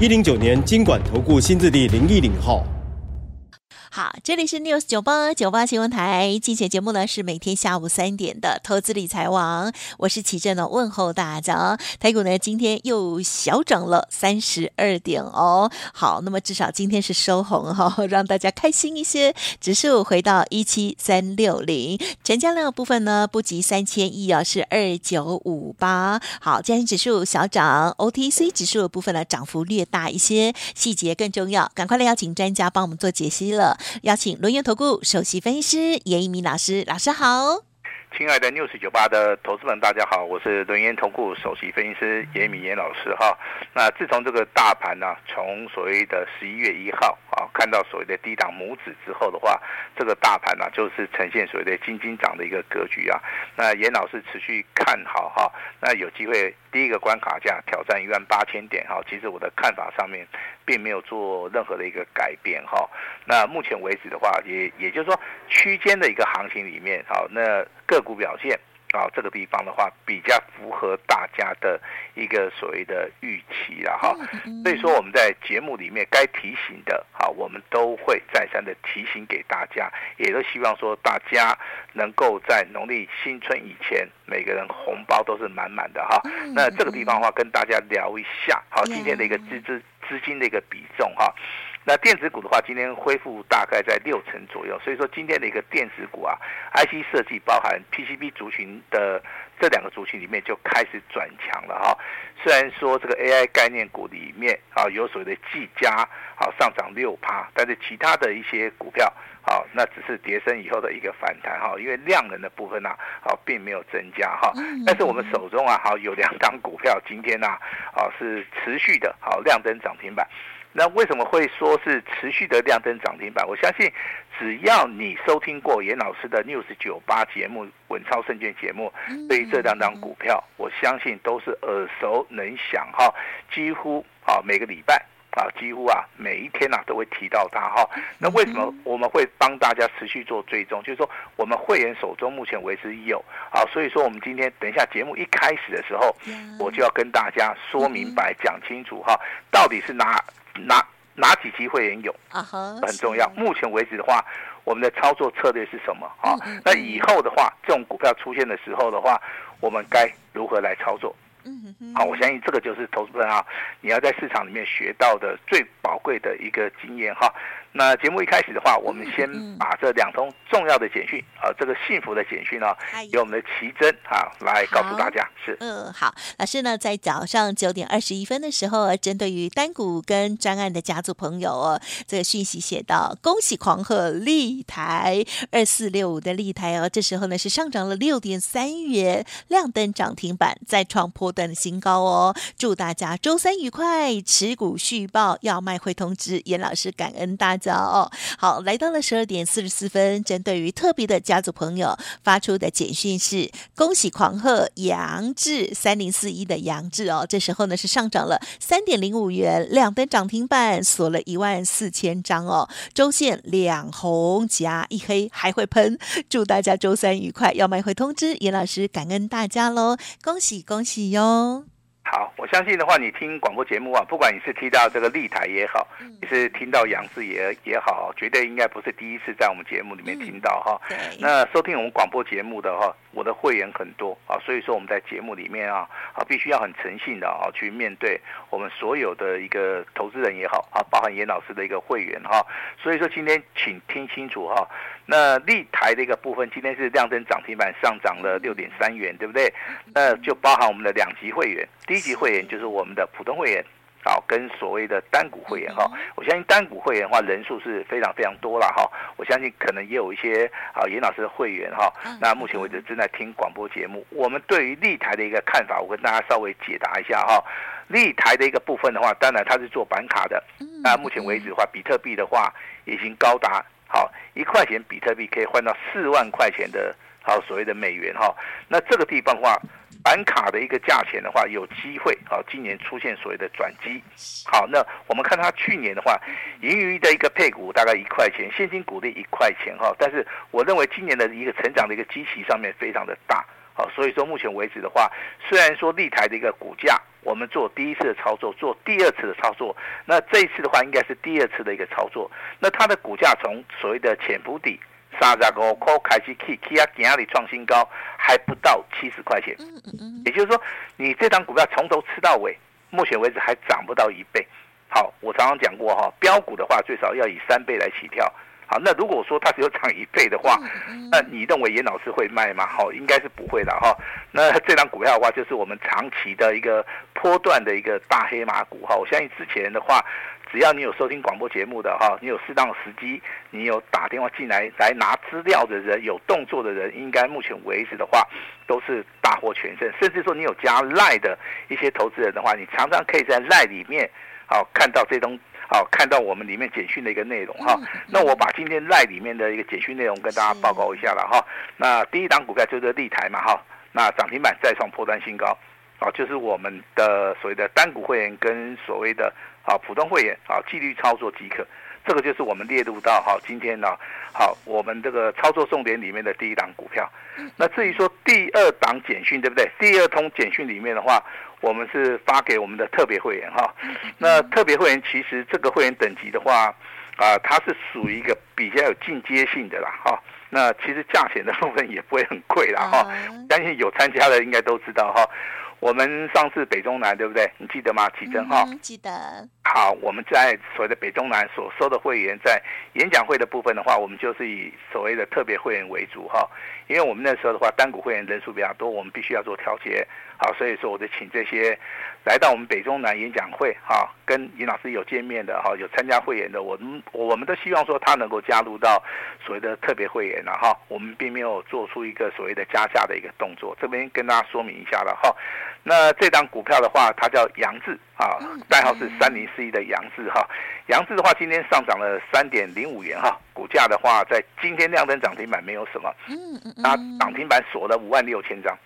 一零九年金管投顾新字第零一零号。好，这里是 News 九八九八新闻台，今天节目呢是每天下午三点的投资理财网，我是齐正的问候大家。台股呢今天又小涨了三十二点哦，好，那么至少今天是收红哈、哦，让大家开心一些。指数回到一七三六零，成交量部分呢不及三千亿啊，是二九五八。好，加权指数小涨，OTC 指数的部分呢涨幅略大一些，细节更重要，赶快来邀请专家帮我们做解析了。邀请轮源投顾首席分析师严一民老师，老师好。亲爱的 News 九八的投资们，大家好，我是轮源投顾首席分析师严一民严老师哈。那自从这个大盘呢、啊，从所谓的十一月一号啊，看到所谓的低档拇指之后的话，这个大盘呢、就是呈现所谓的金金涨的一个格局啊。那严老师持续看好哈，那有机会第一个关卡价挑战一万八千点哈。其实我的看法上面并没有做任何的一个改变哈。那目前为止的话，也也就是说区间的一个行情里面，好那。个股表现啊，这个地方的话比较符合大家的一个所谓的预期了哈，所以说我们在节目里面该提醒的，好，我们都会再三的提醒给大家，也都希望说大家能够在农历新春以前，每个人红包都是满满的哈。那这个地方的话，跟大家聊一下，好，今天的一个资资资金的一个比重哈。那电子股的话，今天恢复大概在六成左右，所以说今天的一个电子股啊，IC 设计包含 PCB 族群的这两个族群里面就开始转强了哈。虽然说这个 AI 概念股里面啊有所谓的技嘉啊上涨六趴，但是其他的一些股票啊那只是跌升以后的一个反弹哈，因为量能的部分呢啊并没有增加哈。但是我们手中啊好有两档股票今天呢啊是持续的好亮灯涨停板。那为什么会说是持续的亮灯涨停板？我相信，只要你收听过严老师的 News 九八节目、稳操胜券节目，对于这两档股票，我相信都是耳熟能详哈。几乎啊每个礼拜啊，几乎啊每一天呐都会提到它哈。那为什么我们会帮大家持续做追踪？就是说我们会员手中目前为止有啊，所以说我们今天等一下节目一开始的时候，我就要跟大家说明白、讲清楚哈，到底是哪。哪哪几期会员有啊？很重要。目前为止的话，我们的操作策略是什么啊？那以后的话，这种股票出现的时候的话，我们该如何来操作？嗯嗯，好，我相信这个就是投资人啊，你要在市场里面学到的最宝贵的一个经验哈。那节目一开始的话，我们先把这两通重要的简讯啊，这个幸福的简讯呢，由我们的奇珍啊来告诉大家。是，嗯，好，老师呢在早上九点二十一分的时候，针对于单股跟专案的家族朋友哦，这个讯息写到：恭喜狂贺立台二四六五的立台哦，这时候呢是上涨了六点三元，亮灯涨停板，再创波段的新高哦。祝大家周三愉快，持股续报，要卖会通知严老师，感恩大家。早好，来到了十二点四十四分。针对于特别的家族朋友发出的简讯是：恭喜狂贺杨志三零四一的杨志哦，这时候呢是上涨了三点零五元，亮灯涨停板，锁了一万四千张哦。周线两红加一黑，还会喷。祝大家周三愉快，要卖会通知严老师，感恩大家喽，恭喜恭喜哟。好，我相信的话，你听广播节目啊，不管你是听到这个立台也好，你是听到杨志也也好，绝对应该不是第一次在我们节目里面听到哈。那收听我们广播节目的哈，我的会员很多啊，所以说我们在节目里面啊啊，必须要很诚信的啊去面对我们所有的一个投资人也好啊，包含严老师的一个会员哈。所以说今天请听清楚哈。那立台的一个部分，今天是亮灯涨停板，上涨了六点三元，对不对？那就包含我们的两级会员，第一级会员就是我们的普通会员，好，跟所谓的单股会员哈。我相信单股会员的话人数是非常非常多了哈。我相信可能也有一些啊严老师的会员哈。那目前为止正在听广播节目，我们对于立台的一个看法，我跟大家稍微解答一下哈。立台的一个部分的话，当然它是做板卡的。那目前为止的话，比特币的话已经高达好一块钱，比特币可以换到四万块钱的好所谓的美元哈。那这个地方的话，板卡的一个价钱的话，有机会好今年出现所谓的转机。好，那我们看它去年的话，盈余的一个配股大概一块钱，现金股的一块钱哈。但是我认为今年的一个成长的一个机器上面非常的大。好，所以说目前为止的话，虽然说立台的一个股价，我们做第一次的操作，做第二次的操作，那这一次的话应该是第二次的一个操作。那它的股价从所谓的潜伏底三十五块开始起，起啊，今日创新高，还不到七十块钱。也就是说，你这张股票从头吃到尾，目前为止还涨不到一倍。好，我常常讲过哈，标股的话最少要以三倍来起跳。好，那如果说它只有涨一倍的话，那你认为严老师会卖吗？好，应该是不会的哈。那这张股票的话，就是我们长期的一个波段的一个大黑马股哈。我相信之前的话，只要你有收听广播节目的哈，你有适当的时机，你有打电话进来来拿资料的人，有动作的人，应该目前为止的话，都是大获全胜。甚至说你有加赖的一些投资人的话，你常常可以在赖里面好看到这种。好，看到我们里面简讯的一个内容哈，那我把今天赖里面的一个简讯内容跟大家报告一下了哈。那第一档股票就是立台嘛哈，那涨停板再创破单新高，啊，就是我们的所谓的单股会员跟所谓的啊普通会员啊纪律操作即可，这个就是我们列入到哈今天呢好我们这个操作重点里面的第一档股票。那至于说第二档简讯对不对？第二通简讯里面的话。我们是发给我们的特别会员哈，那特别会员其实这个会员等级的话，啊，它是属于一个比较有进阶性的啦哈。那其实价钱的部分也不会很贵啦哈，相信有参加的应该都知道哈。我们上次北中南对不对？你记得吗？启真哈，记得。好，我们在所谓的北中南所收的会员，在演讲会的部分的话，我们就是以所谓的特别会员为主哈，因为我们那时候的话，单股会员人数比较多，我们必须要做调节。好，所以说我就请这些来到我们北中南演讲会，哈，跟尹老师有见面的，哈，有参加会员的，我们我们都希望说他能够加入到所谓的特别会员了，哈，我们并没有做出一个所谓的加价的一个动作，这边跟大家说明一下了，哈。那这档股票的话，它叫杨志，啊，代号是三零四一的杨志，哈，杨志的话今天上涨了三点零五元，哈，股价的话在今天亮灯涨停板没有什么，那涨停板锁了五万六千张。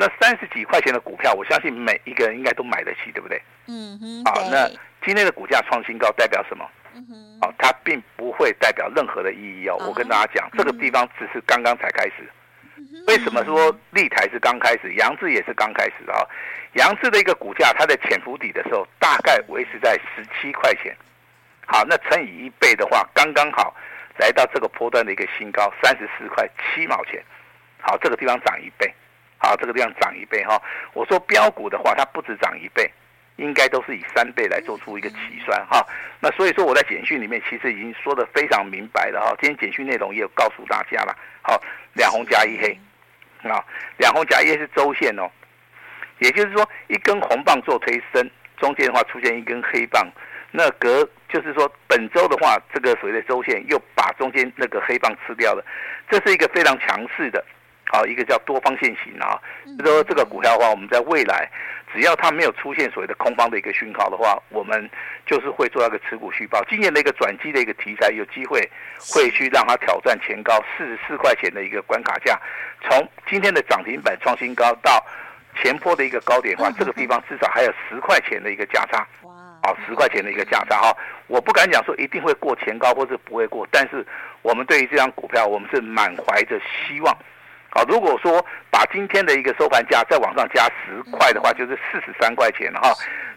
好，那三十几块钱的股票，我相信每一个人应该都买得起，对不对？嗯哼。好，那今天的股价创新高代表什么？嗯哼。好，它并不会代表任何的意义哦。我跟大家讲，这个地方只是刚刚才开始。为什么说立台是刚开始，扬智也是刚开始啊？扬智的一个股价，它在潜伏底的时候，大概维持在十七块钱。好，那乘以一倍的话，刚刚好来到这个波段的一个新高，三十四块七毛钱。好，这个地方涨一倍。好，这个地方涨一倍哈。我说标股的话，它不止涨一倍，应该都是以三倍来做出一个起算哈。那所以说我在简讯里面其实已经说的非常明白了哈。今天简讯内容也有告诉大家了。好，两红加一黑，啊，两红加一黑是周线哦，也就是说一根红棒做推升，中间的话出现一根黑棒，那隔就是说本周的话，这个所谓的周线又把中间那个黑棒吃掉了，这是一个非常强势的。好，一个叫多方线型啊，就是说这个股票的话，我们在未来只要它没有出现所谓的空方的一个讯号的话，我们就是会做一个持股续报。今年的一个转机的一个题材，有机会会去让它挑战前高四十四块钱的一个关卡价。从今天的涨停板创新高到前坡的一个高点的话，这个地方至少还有十块钱的一个价差。哇！啊，十块钱的一个价差哈，我不敢讲说一定会过前高，或是不会过，但是我们对于这张股票，我们是满怀着希望。好，如果说把今天的一个收盘价再往上加十块的话，就是四十三块钱哈。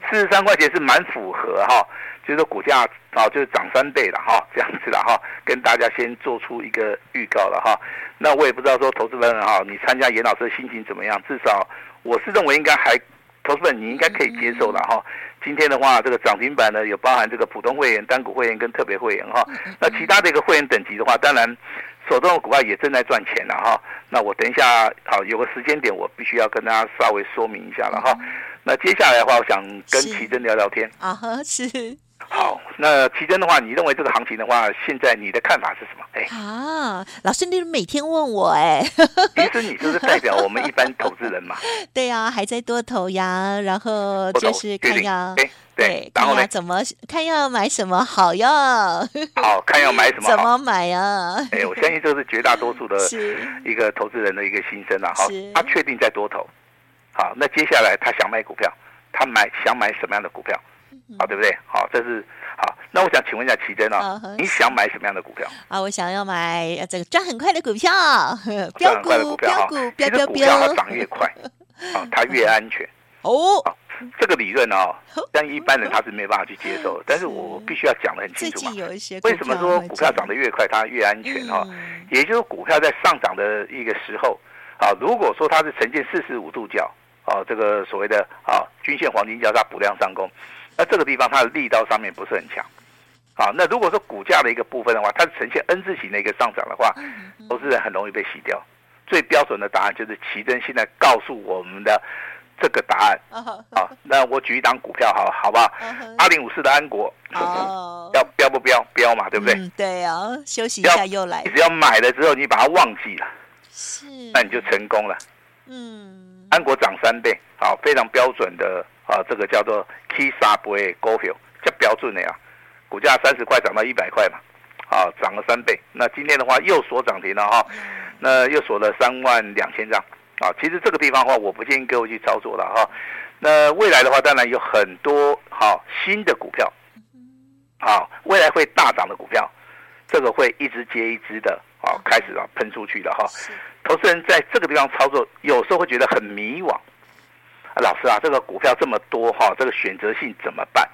四十三块钱是蛮符合哈，就是股价啊，就是涨三倍了哈，这样子了哈。跟大家先做出一个预告了哈。那我也不知道说投资人哈，你参加严老师的心情怎么样？至少我是认为应该还，投资人你应该可以接受了哈。今天的话，这个涨停板呢有包含这个普通会员、单股会员跟特别会员哈。那其他的一个会员等级的话，当然。手中的股票也正在赚钱了哈，那我等一下好有个时间点，我必须要跟大家稍微说明一下了哈。那接下来的话，我想跟奇珍聊聊天。啊，是好，那奇珍的话，你认为这个行情的话，现在你的看法是什么？哎，啊，老师，你每天问我哎，其实你就是代表我们一般投资人嘛。对呀、啊，还在多头呀，然后就是看要对，对，然后呢，怎么看要买什么好呀？好看要买什么？怎么买呀？哎，我相信这是绝大多数的 一个投资人的一个心声啊。好，他确定在多头。好，那接下来他想买股票，他买想买什么样的股票？好，对不对？好，这是好。那我想请问一下奇珍啊，你想买什么样的股票？啊，我想要买这个赚很快的股票，赚很快的股票哈。其实股票它涨越快，啊，它越安全。哦，这个理论哦，但一般人他是没办法去接受的。但是我必须要讲的很清楚嘛。为什么说股票涨得越快它越安全哈？也就是股票在上涨的一个时候，啊，如果说它是呈现四十五度角，啊，这个所谓的啊均线黄金交叉补量上攻。那这个地方它的力道上面不是很强，好，那如果说股价的一个部分的话，它是呈现 N 字形的一个上涨的话，投资人很容易被洗掉。最标准的答案就是奇珍现在告诉我们的这个答案。啊，那我举一档股票好，好不好？二零五四的安国，要标不标？标嘛，对不对？嗯，对啊，休息一下又来。你只要买了之后，你把它忘记了，是，那你就成功了。嗯，安国涨三倍，好，非常标准的。啊，这个叫做 K 三倍股票，这标准的呀，股价三十块涨到一百块嘛，啊，涨了三倍。那今天的话又锁涨停了哈，那又锁了三万两千张啊。其实这个地方的话，我不建议各位去操作了哈。那未来的话，当然有很多好新的股票，啊，未来会大涨的股票，这个会一只接一只的啊，开始啊喷出去的哈。投资人在这个地方操作，有时候会觉得很迷惘。啊，老师啊，这个股票这么多哈，这个选择性怎么办？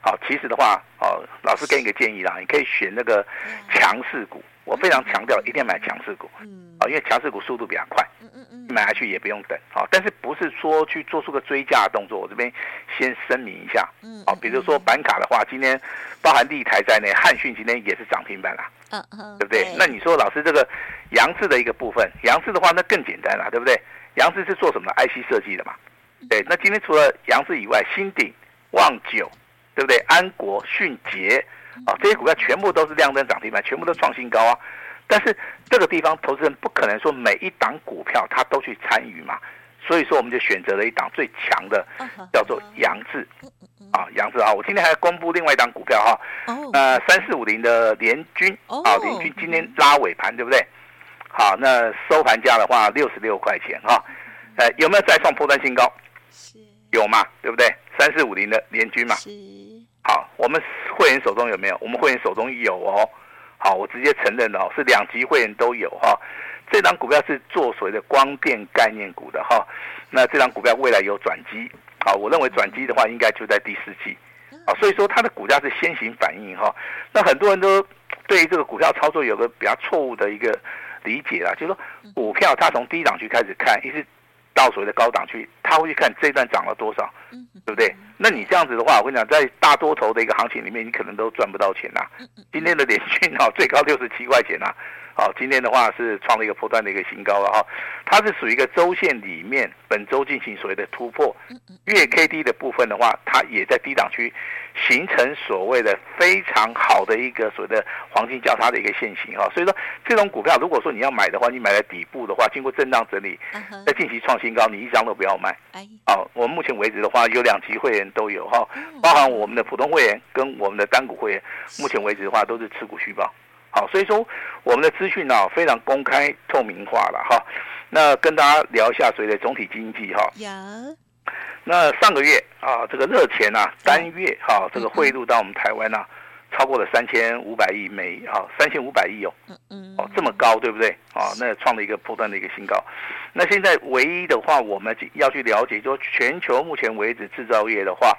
好，其实的话，哦，老师给你个建议啦，你可以选那个强势股。我非常强调，一定要买强势股。嗯。啊，因为强势股速度比较快。嗯嗯嗯。买下去也不用等。好，但是不是说去做出个追加的动作？我这边先声明一下。嗯。好，比如说板卡的话，今天包含立台在内，汉讯今天也是涨停板啦。嗯嗯。对不对？那你说老师这个扬智的一个部分，扬智的话那更简单啦，对不对？扬智是做什么的？IC 设计的嘛。对，那今天除了杨志以外，新鼎、旺九，对不对？安国、迅捷，啊，这些股票全部都是亮灯涨停板，全部都创新高啊。但是这个地方，投资人不可能说每一档股票他都去参与嘛，所以说我们就选择了一档最强的，叫做杨志，啊，杨志啊。我今天还要公布另外一档股票哈，呃，三四五零的联军，啊，联军今天拉尾盘，对不对？好，那收盘价的话六十六块钱哈，呃，有没有再创波段新高？是有嘛，对不对？三四五零的联军嘛，好，我们会员手中有没有？我们会员手中有哦。好，我直接承认了，是两级会员都有哈。这档股票是做所谓的光电概念股的哈。那这档股票未来有转机，好，我认为转机的话应该就在第四季，啊，所以说它的股价是先行反应哈。那很多人都对于这个股票操作有个比较错误的一个理解啦，就是说股票它从低档区开始看，一直。到所谓的高档去，他会去看这一段涨了多少，对不对？那你这样子的话，我跟你讲，在大多头的一个行情里面，你可能都赚不到钱呐。今天的联讯啊，最高六十七块钱呐。好，今天的话是创了一个波段的一个新高了哈，它是属于一个周线里面本周进行所谓的突破，月 K D 的部分的话，它也在低档区形成所谓的非常好的一个所谓的黄金交叉的一个线型哈，所以说这种股票如果说你要买的话，你买在底部的话，经过震荡整理，在近期创新高，你一张都不要卖。好，我们目前为止的话，有两级会员都有哈，包含我们的普通会员跟我们的单股会员，目前为止的话都是持股续抱。好，所以说我们的资讯呢非常公开透明化了哈。那跟大家聊一下所谓的总体经济哈。有。那上个月啊，这个热钱呐，单月哈，这个汇入到我们台湾呐，超过了三千五百亿美哈，三千五百亿哦。嗯嗯。哦，这么高，对不对？啊，那创了一个波段的一个新高。那现在唯一的话，我们要去了解，就全球目前为止制造业的话，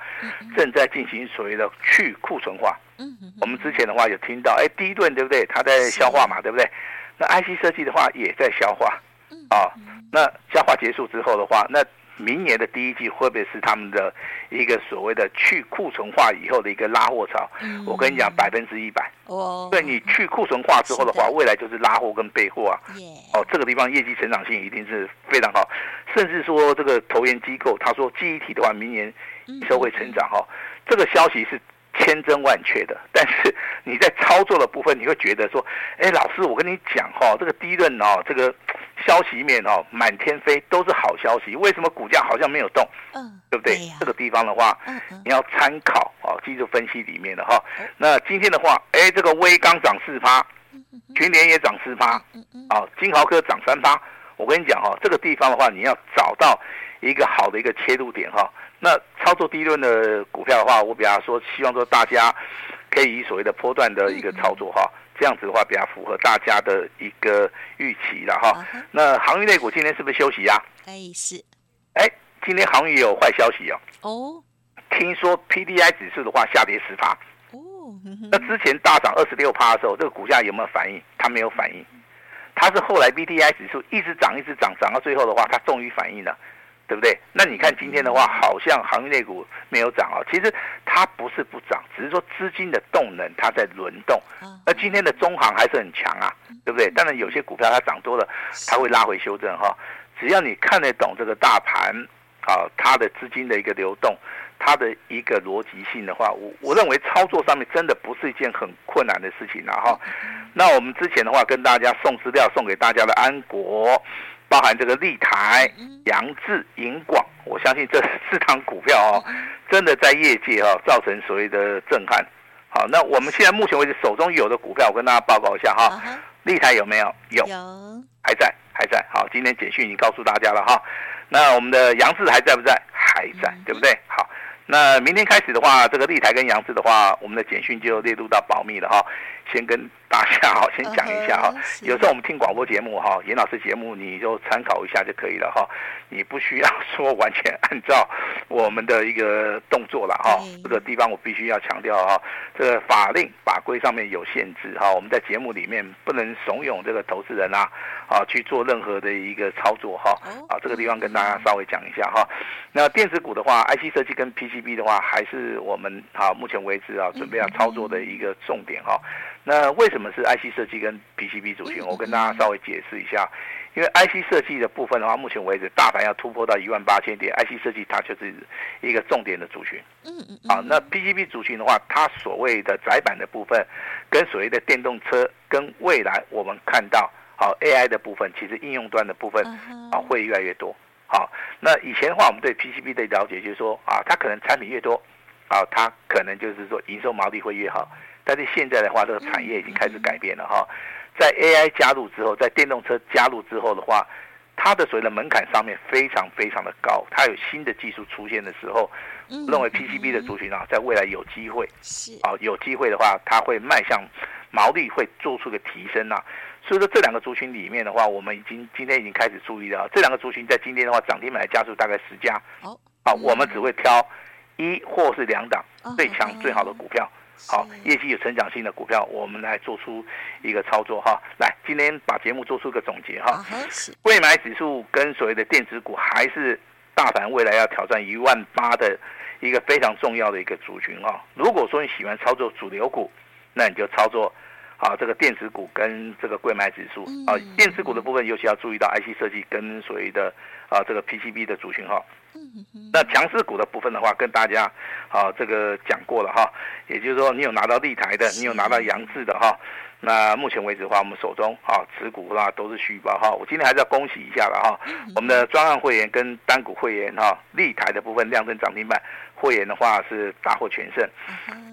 正在进行所谓的去库存化。嗯，我们之前的话有听到，哎，第一顿对不对？它在消化嘛，对不对？那 IC 设计的话也在消化，啊，那消化结束之后的话，那明年的第一季会不会是他们的一个所谓的去库存化以后的一个拉货潮？我跟你讲，百分之一百。哦，对你去库存化之后的话，未来就是拉货跟备货啊。哦，这个地方业绩成长性一定是非常好，甚至说这个投研机构他说记忆体的话，明年收会成长哈，这个消息是。千真万确的，但是你在操作的部分，你会觉得说，哎，老师，我跟你讲哈、哦，这个低润哦，这个消息面哦，满天飞都是好消息，为什么股价好像没有动？嗯，对不对？对这个地方的话，嗯嗯、你要参考哦，技术分析里面的哈、哦。那今天的话，哎，这个微刚涨四趴，群联也涨四趴，啊，金豪科涨三趴。我跟你讲哈、哦，这个地方的话，你要找到一个好的一个切入点哈。哦那操作低轮的股票的话，我比方说，希望说大家可以以所谓的波段的一个操作哈，这样子的话比较符合大家的一个预期了哈。那航运类股今天是不是休息呀？可以是。哎，今天航运也有坏消息哦。哦。听说 PDI 指数的话下跌十趴。哦。那之前大涨二十六趴的时候，这个股价有没有反应？它没有反应。它是后来 BDI 指数一直涨，一直涨，涨到最后的话，它终于反应了。对不对？那你看今天的话，好像航运类股没有涨啊。其实它不是不涨，只是说资金的动能它在轮动。那今天的中航还是很强啊，对不对？当然有些股票它涨多了，它会拉回修正哈。只要你看得懂这个大盘啊，它的资金的一个流动，它的一个逻辑性的话，我我认为操作上面真的不是一件很困难的事情了哈。那我们之前的话跟大家送资料送给大家的安国。包含这个立台、杨志、银广，我相信这 四档股票哦，真的在业界哦造成所谓的震撼。好，那我们现在目前为止手中有的股票，我跟大家报告一下哈。立台有没有？有，还在，还在。好，今天简讯已经告诉大家了哈。那我们的杨志还在不在？还在，对不对？好，那明天开始的话，这个立台跟杨志的话，我们的简讯就列入到保密了哈。先跟大家好，先讲一下哈。有时候我们听广播节目哈，严老师节目你就参考一下就可以了哈。你不需要说完全按照我们的一个动作了哈。这个地方我必须要强调哈，这个法令法规上面有限制哈。我们在节目里面不能怂恿这个投资人啊啊去做任何的一个操作哈。啊，这个地方跟大家稍微讲一下哈。那电子股的话，IC 设计跟 PCB 的话，还是我们啊目前为止啊准备要操作的一个重点哈。那为什么是 IC 设计跟 PCB 族群？我跟大家稍微解释一下，因为 IC 设计的部分的话，目前为止大盘要突破到一万八千点，IC 设计它就是一个重点的族群。嗯嗯。啊，那 PCB 族群的话，它所谓的窄板的部分，跟所谓的电动车，跟未来我们看到好 AI 的部分，其实应用端的部分啊会越来越多。好，那以前的话，我们对 PCB 的了解就是说啊，它可能产品越多，啊，它可能就是说营收毛利会越好。但是现在的话，这个产业已经开始改变了哈，在 AI 加入之后，在电动车加入之后的话，它的所谓的门槛上面非常非常的高，它有新的技术出现的时候，认为 PCB 的族群啊，在未来有机会，啊有机会的话，它会迈向毛利会做出个提升呐。所以说这两个族群里面的话，我们已经今天已经开始注意了，这两个族群在今天的话涨停板的家数大概十家，好，我们只会挑一或是两档最强最好的股票。好，业绩有成长性的股票，我们来做出一个操作哈。来，今天把节目做出一个总结哈。柜买指数跟所谓的电子股，还是大盘未来要挑战一万八的一个非常重要的一个族群哈。如果说你喜欢操作主流股，那你就操作啊这个电子股跟这个贵买指数啊。电子股的部分尤其要注意到 IC 设计跟所谓的啊这个 PCB 的族群哈。那强势股的部分的话，跟大家好、啊、这个讲过了哈，也就是说，你有拿到立台的，你有拿到杨志的哈。那目前为止的话，我们手中啊持股的话都是续报哈。我今天还是要恭喜一下了哈，我们的专案会员跟单股会员哈，立台的部分亮灯涨停板，会员的话是大获全胜。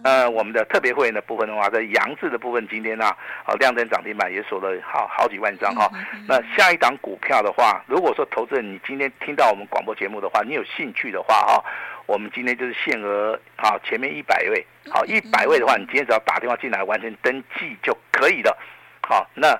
呃，我们的特别会员的部分的话，在杨志的部分今天呢啊亮灯涨停板也锁了好好几万张哈。那下一档股票的话，如果说投资人你今天听到我们广播节目的话，你有兴趣的话哈。我们今天就是限额，好，前面一百位，好，一百位的话，你今天只要打电话进来完成登记就可以了，好，那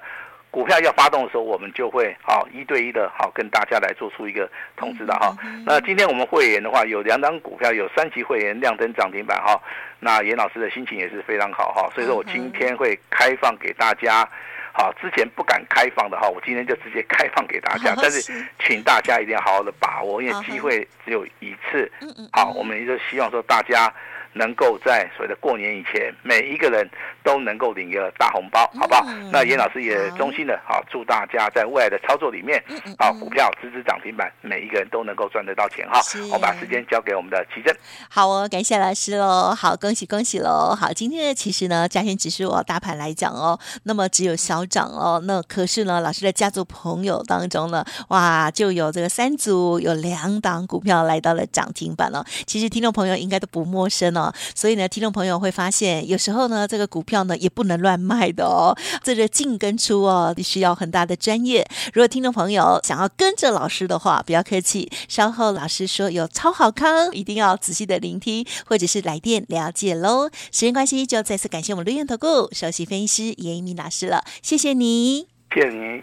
股票要发动的时候，我们就会好一对一的，好跟大家来做出一个通知的哈。那今天我们会员的话，有两档股票，有三级会员亮灯涨停板哈。那严老师的心情也是非常好哈，所以说我今天会开放给大家。好，之前不敢开放的哈，我今天就直接开放给大家。但是，请大家一定要好好的把握，因为机会只有一次。好，我们也就希望说大家能够在所谓的过年以前，每一个人都能够领一个大红包，好不好？嗯、那严老师也衷心的好祝大家在未来的操作里面，好股票支支涨停板，每一个人都能够赚得到钱哈。我把时间交给我们的齐珍。好哦，感谢老师喽，好恭喜恭喜喽。好，今天呢，其实呢，加权指数哦，大盘来讲哦，那么只有小涨哦，那可是呢，老师的家族朋友当中呢，哇，就有这个三组有两档股票来到了涨停板了。其实听众朋友应该都不陌生哦，所以呢，听众朋友会发现，有时候呢，这个股票呢也不能乱卖的哦，这个进跟出哦，需要很大的专业。如果听众朋友想要跟着老师的话，不要客气，稍后老师说有超好康，一定要仔细的聆听，或者是来电了解喽。时间关系，就再次感谢我们绿燕投顾首席分析师严一鸣老师了，谢谢你，谢谢你。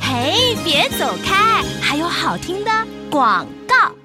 嘿，别走开，还有好听的广告。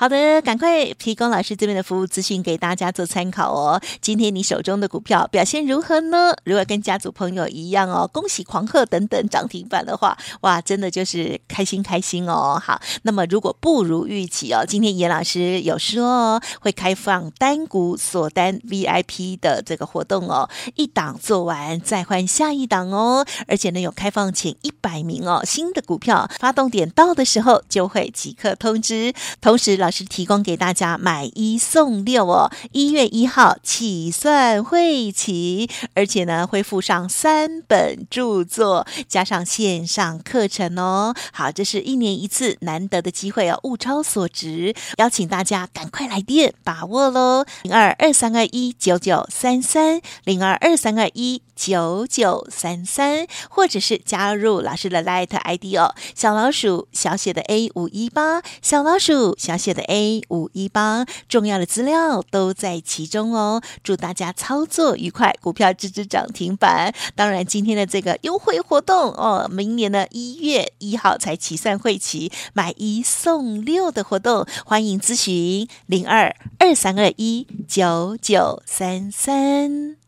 好的，赶快提供老师这边的服务资讯给大家做参考哦。今天你手中的股票表现如何呢？如果跟家族朋友一样哦，恭喜狂贺等等涨停板的话，哇，真的就是开心开心哦。好，那么如果不如预期哦，今天严老师有说哦，会开放单股锁单 VIP 的这个活动哦，一档做完再换下一档哦，而且呢有开放前一百名哦，新的股票发动点到的时候就会即刻通知，同时老。老师提供给大家买一送六哦，一月一号起算会起，而且呢会附上三本著作，加上线上课程哦。好，这是一年一次难得的机会哦，物超所值，邀请大家赶快来电把握喽，零二二三二一九九三三零二二三二一九九三三，或者是加入老师的 Light ID 哦，小老鼠小写的 A 五一八，小老鼠小写的 A 五一八，重要的资料都在其中哦。祝大家操作愉快，股票支支涨停板。当然，今天的这个优惠活动哦，明年的一月一号才起算会期，买一送六的活动，欢迎咨询零二二三二一九九三三。